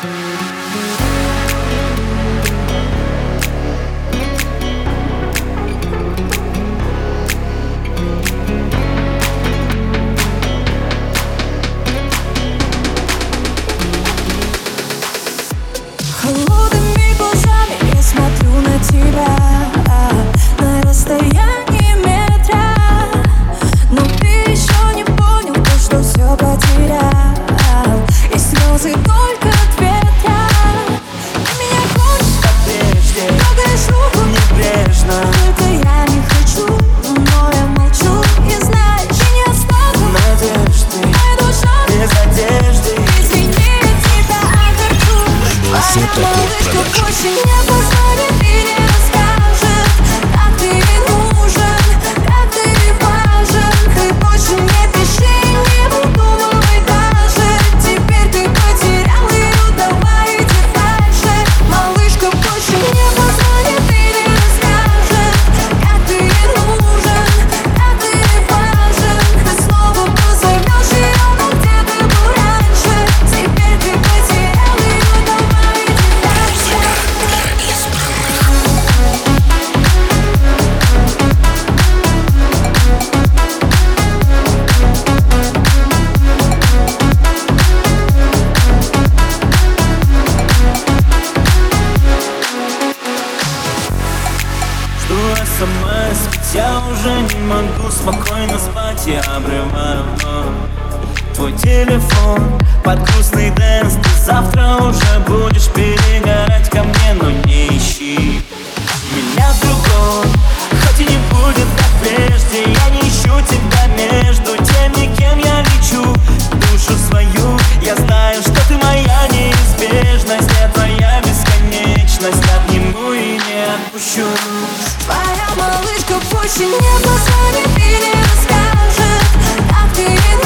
Холодными глазами я смотрю на тебя. На расстоянии pushing смс Ведь я уже не могу спокойно спать Я обрываю твой телефон Под грустный dance Ты завтра уже будешь перед Больше нет, глаза не перескажет, как ты